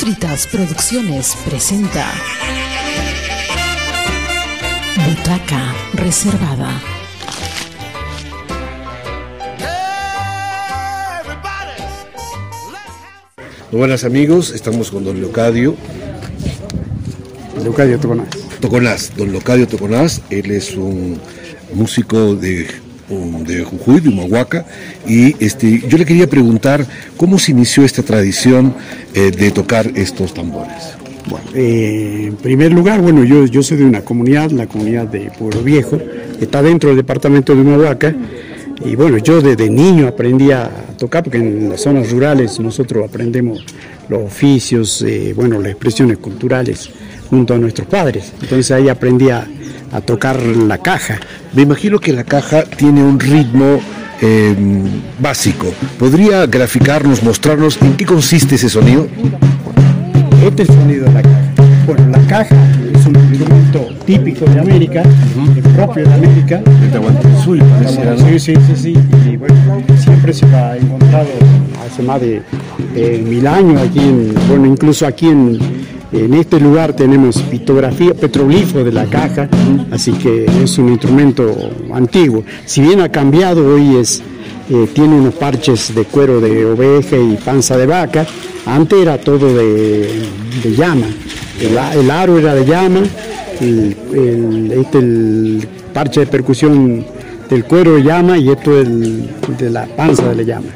Postritas Producciones presenta Butaca Reservada. Buenas amigos, estamos con don Leocadio. Leocadio Toconás. Toconás, don Leocadio Toconás, él es un músico de, de Jujuy, de Humahuaca, y este, yo le quería preguntar cómo se inició esta tradición eh, de tocar estos tambores. Bueno, eh, en primer lugar, bueno, yo, yo soy de una comunidad, la comunidad de Pueblo Viejo, que está dentro del departamento de Humahuaca, y bueno, yo desde niño aprendí a tocar, porque en las zonas rurales nosotros aprendemos los oficios, eh, bueno, las expresiones culturales junto a nuestros padres. Entonces ahí aprendí a, a tocar la caja. Me imagino que la caja tiene un ritmo eh, básico. ¿Podría graficarnos, mostrarnos en qué consiste ese sonido? Este es el sonido de la caja. Bueno, la caja es un instrumento típico de América, propio de América. Sí, sí, sí, sí. Y bueno, siempre se ha encontrado hace más de, de mil años aquí, en, bueno, incluso aquí en, en este lugar tenemos pictografía, petroglifo de la caja, así que es un instrumento antiguo. Si bien ha cambiado, hoy es, eh, tiene unos parches de cuero de oveja y panza de vaca, antes era todo de, llama. El, el, aro era de llama, el, el, este, el parche de percusión del cuero de llama y esto el, de la panza de la llama.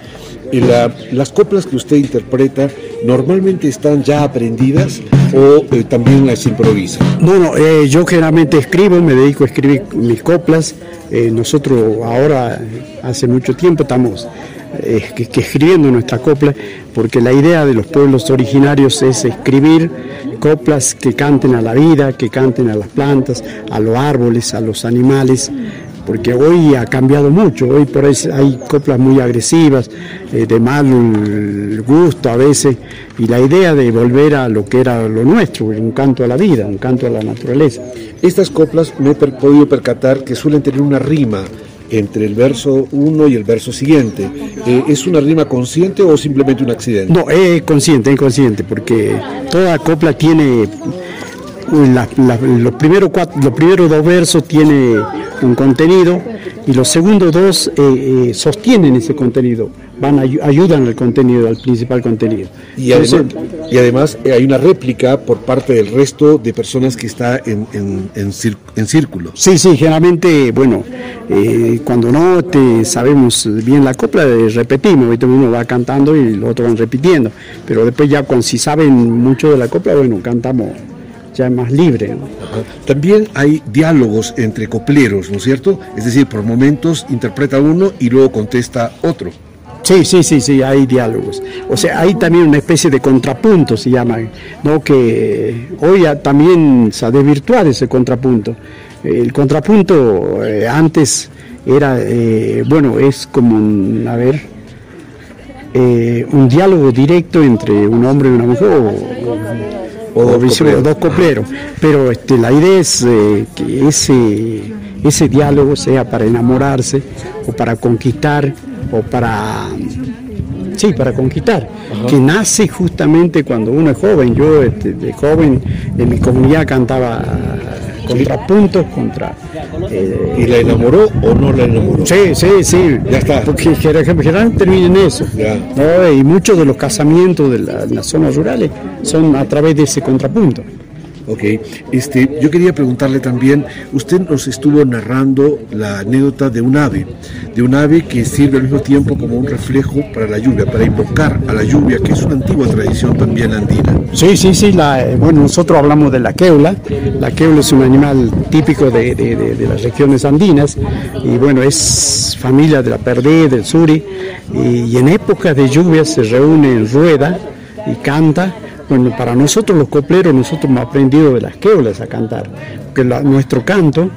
¿Y la, las coplas que usted interpreta normalmente están ya aprendidas o eh, también las improvisa? No, eh, yo generalmente escribo, me dedico a escribir mis coplas. Eh, nosotros ahora, hace mucho tiempo, estamos escribiendo nuestra copla, porque la idea de los pueblos originarios es escribir coplas que canten a la vida, que canten a las plantas, a los árboles, a los animales, porque hoy ha cambiado mucho, hoy por ahí hay coplas muy agresivas, eh, de mal gusto a veces, y la idea de volver a lo que era lo nuestro, un canto a la vida, un canto a la naturaleza. Estas coplas me he podido percatar que suelen tener una rima entre el verso 1 y el verso siguiente. Eh, ¿Es una rima consciente o simplemente un accidente? No, es consciente, es consciente, porque toda copla tiene la, la, los, primeros cuatro, los primeros dos versos tiene un contenido y los segundos dos eh, eh, sostienen ese contenido, van ayudan al contenido, al principal contenido. Y además, Entonces, y además eh, hay una réplica por parte del resto de personas que está en, en, en, en círculo. Sí, sí, generalmente, bueno, eh, cuando no te sabemos bien la copla, repetimos, uno va cantando y los otros van repitiendo, pero después ya cuando si saben mucho de la copla, bueno, cantamos ya más libre. ¿no? También hay diálogos entre copleros, ¿no es cierto? Es decir, por momentos interpreta uno y luego contesta otro. Sí, sí, sí, sí, hay diálogos. O sea, hay también una especie de contrapunto, se llama, ¿no? Que hoy también se ha desvirtuado ese contrapunto. El contrapunto eh, antes era, eh, bueno, es como un, a ver, eh, un diálogo directo entre un hombre y una mujer. O, o, dos, copleros. dos copleros. Pero este, la idea es eh, que ese, ese diálogo sea para enamorarse o para conquistar o para... Sí, para conquistar, Ajá. que nace justamente cuando uno es joven. Yo este, de joven en mi comunidad cantaba contrapuntos contra... Eh, ¿Y la enamoró o no la enamoró? Sí, sí, sí. Ya está. Porque generalmente termina en eso. Ya. ¿no? Y muchos de los casamientos de, la, de las zonas rurales son a través de ese contrapunto. Ok, este, yo quería preguntarle también, usted nos estuvo narrando la anécdota de un ave, de un ave que sirve al mismo tiempo como un reflejo para la lluvia, para invocar a la lluvia, que es una antigua tradición también andina. Sí, sí, sí, la, bueno, nosotros hablamos de la queula, la queula es un animal típico de, de, de, las regiones andinas y bueno, es familia de la perdé, del suri y, y en épocas de lluvia se reúne en rueda y canta bueno, para nosotros los copleros, nosotros hemos aprendido de las queulas a cantar, porque nuestro canto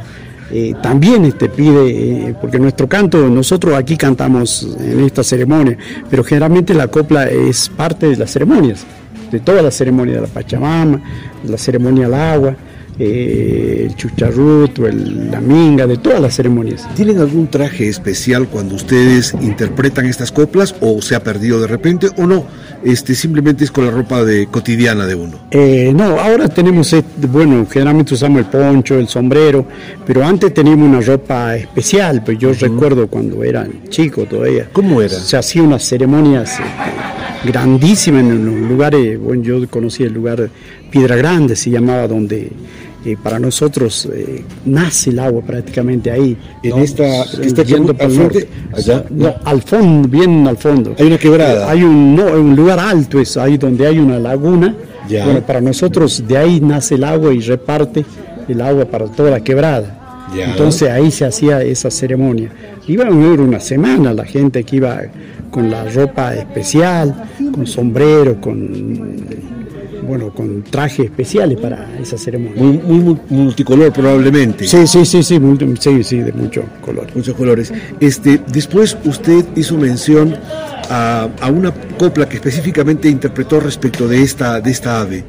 eh, también este, pide, eh, porque nuestro canto, nosotros aquí cantamos en esta ceremonia, pero generalmente la copla es parte de las ceremonias, de todas las ceremonias de la Pachamama, la ceremonia al agua, eh, el chucharrut o el, la minga, de todas las ceremonias. ¿Tienen algún traje especial cuando ustedes interpretan estas coplas o se ha perdido de repente o no? Este, simplemente es con la ropa de, cotidiana de uno. Eh, no, ahora tenemos, bueno, generalmente usamos el poncho, el sombrero, pero antes teníamos una ropa especial, pues yo recuerdo cuando era chico todavía. ¿Cómo era? Se hacía unas ceremonias este, grandísimas en los lugares, bueno, yo conocí el lugar Piedra Grande, se llamaba, donde para nosotros eh, nace el agua prácticamente ahí. En esta, que está yendo al frente, allá, no, al fondo, bien al fondo. Hay una quebrada. Hay un, no, un lugar alto, es ahí donde hay una laguna. Bueno, para nosotros de ahí nace el agua y reparte el agua para toda la quebrada. Entonces ahí se hacía esa ceremonia. Iba a venir una semana la gente que iba con la ropa especial, con sombrero, con bueno, con trajes especiales para esa ceremonia. Muy, multicolor probablemente. Sí, sí, sí, sí, sí, sí, de muchos colores. Muchos colores. Este, después usted hizo mención a, una copla que específicamente interpretó respecto de esta, de esta ave.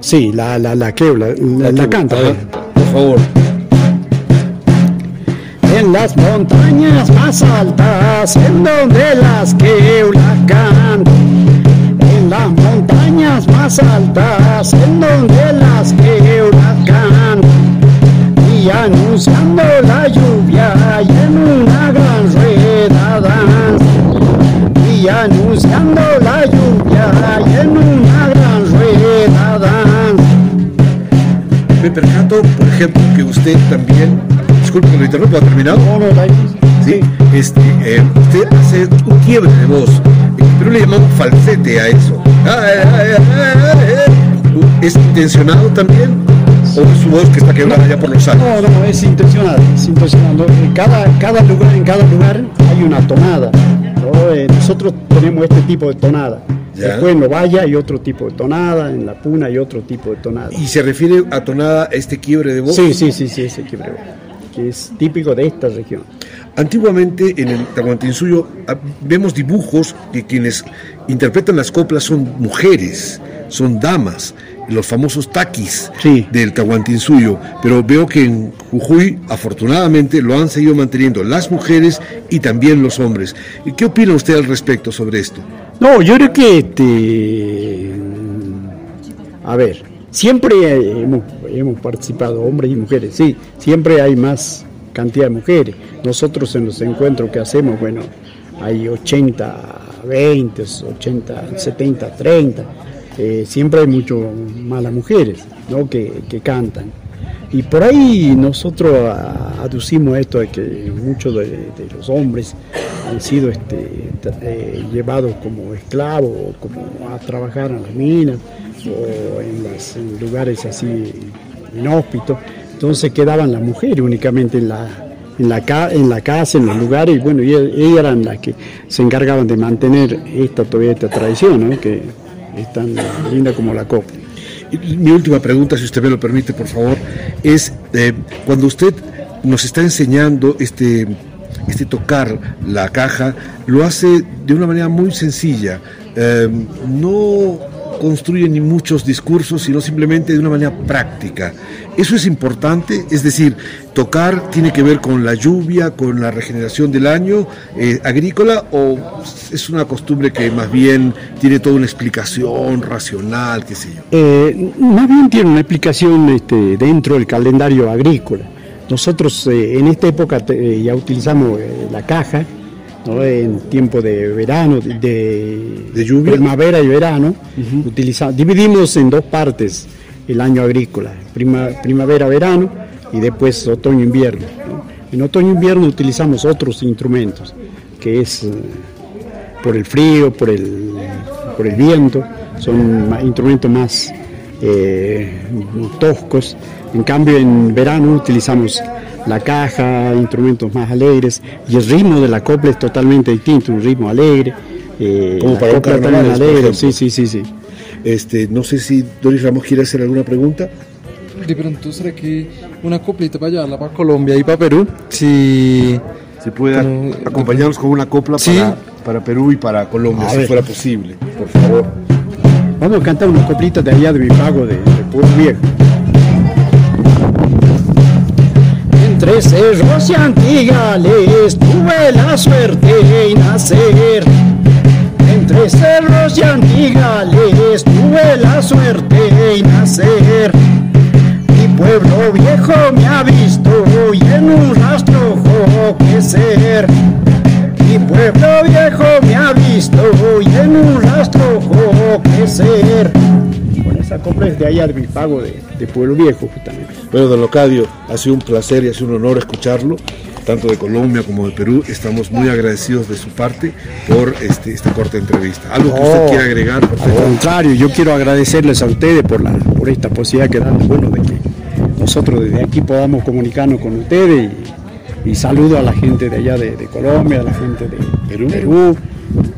Sí, la, la, la que la, la, canta. por favor. En las montañas más altas, en donde las que la cantan las montañas más altas en donde las que huracán y anunciando la lluvia y en una gran rueda danza y anunciando la lluvia y en una gran rueda danza me percato por ejemplo que usted también disculpe que lo interrumpa, ¿ha terminado? no, no, sí, este, eh, usted hace un quiebre de voz pero le llamamos falsete a eso. ¿Es intencionado también? ¿O es su voz que está quebrada ya por los años? No, no, es intencionado, es intencionado. En cada, cada lugar, en cada lugar hay una tonada. Eh, nosotros tenemos este tipo de tonada. Después en Novaya hay otro tipo de tonada, en La Puna hay otro tipo de tonada. ¿Y se refiere a tonada, este quiebre de voz? Sí, sí, sí, sí, ese quiebre de voz, que es típico de esta región. Antiguamente en el Tahuantinsuyo ah, vemos dibujos que quienes interpretan las coplas son mujeres, son damas, los famosos taquis del Tahuantinsuyo, pero veo que en Jujuy afortunadamente lo han seguido manteniendo las mujeres y también los hombres. ¿Qué opina usted al respecto sobre esto? No, yo creo que este, a ver, siempre hemos, hemos participado hombres y mujeres, sí, siempre hay más cantidad de mujeres. Nosotros en los encuentros que hacemos, bueno, hay 80, 20, 80, 70, 30. siempre hay mucho más las mujeres ¿no? que, cantan. Y por ahí nosotros aducimos esto de que muchos de, los hombres han sido este, eh, llevados como esclavos como a trabajar en las minas o en, los lugares así inhóspitos. Entonces quedaban las mujeres únicamente en la, en la, en la casa, en los lugares, y bueno, ellas, eran las que se encargaban de mantener esta, todavía esta tradición, ¿no? que es tan linda como la copa. Mi última pregunta, si usted me lo permite, por favor, es eh, cuando usted nos está enseñando este, este tocar la caja, lo hace de una manera muy sencilla. Eh, no construye ni muchos discursos, sino simplemente de una manera práctica. Eso es importante, es decir, tocar tiene que ver con la lluvia, con la regeneración del año eh, agrícola, o es una costumbre que más bien tiene toda una explicación racional, qué sé yo. Eh, más bien tiene una explicación este, dentro del calendario agrícola. Nosotros eh, en esta época ya utilizamos la caja, en tiempo de verano, de, lluvia, primavera y verano, dividimos en dos partes el año agrícola, primavera-verano y después otoño-invierno. En otoño-invierno utilizamos otros instrumentos, que es eh, por el frío, por el, por el viento, son instrumentos más eh, toscos. En cambio, en verano utilizamos la caja, instrumentos más alegres, y el ritmo de la copla es totalmente distinto, un ritmo alegre. Eh, Como para copla también alegre, sí, sí, sí, sí. Este, no sé si Doris Ramos quiere hacer alguna pregunta. De pronto será que una coplita para allá, para Colombia y para Perú, si... Se puede acompañarnos con una copla para, para, Perú y para Colombia, si fuera posible, por favor. Vamos a cantar una coplita de allá de mi pago de, de Pueblo Viejo. Entre cerros y antigales tuve la suerte de nacer. Entre cerros y antigales tuve la suerte de nacer. Mi pueblo viejo me ha visto y en un rastro crecer. Mi pueblo viejo me ha visto y en un rastro crecer. Con esa copla es de allá de mi pago de, de Pueblo Viejo justamente. Bueno, don Locadio, ha sido un placer y ha sido un honor escucharlo, tanto de Colombia como de Perú. Estamos muy agradecidos de su parte por este, esta corta entrevista. ¿Algo que usted quiera agregar? Al contrario, yo quiero agradecerles a ustedes por, la, por esta posibilidad que dan, bueno, de que nosotros desde aquí podamos comunicarnos con ustedes y, y saludo a la gente de allá de, de, Colombia, a la gente de Perú, Perú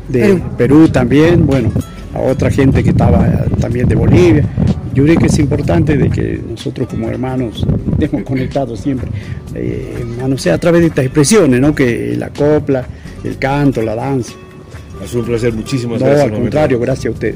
de Perú. Perú también, bueno, a otra gente que estaba también de Bolivia yo creo que es importante de que nosotros como hermanos estemos conectados siempre, eh, no sé, a través de estas expresiones, ¿no? Que la copla, el canto, la danza. Ha sido un placer, muchísimas no, gracias. al contrario, gracias a usted.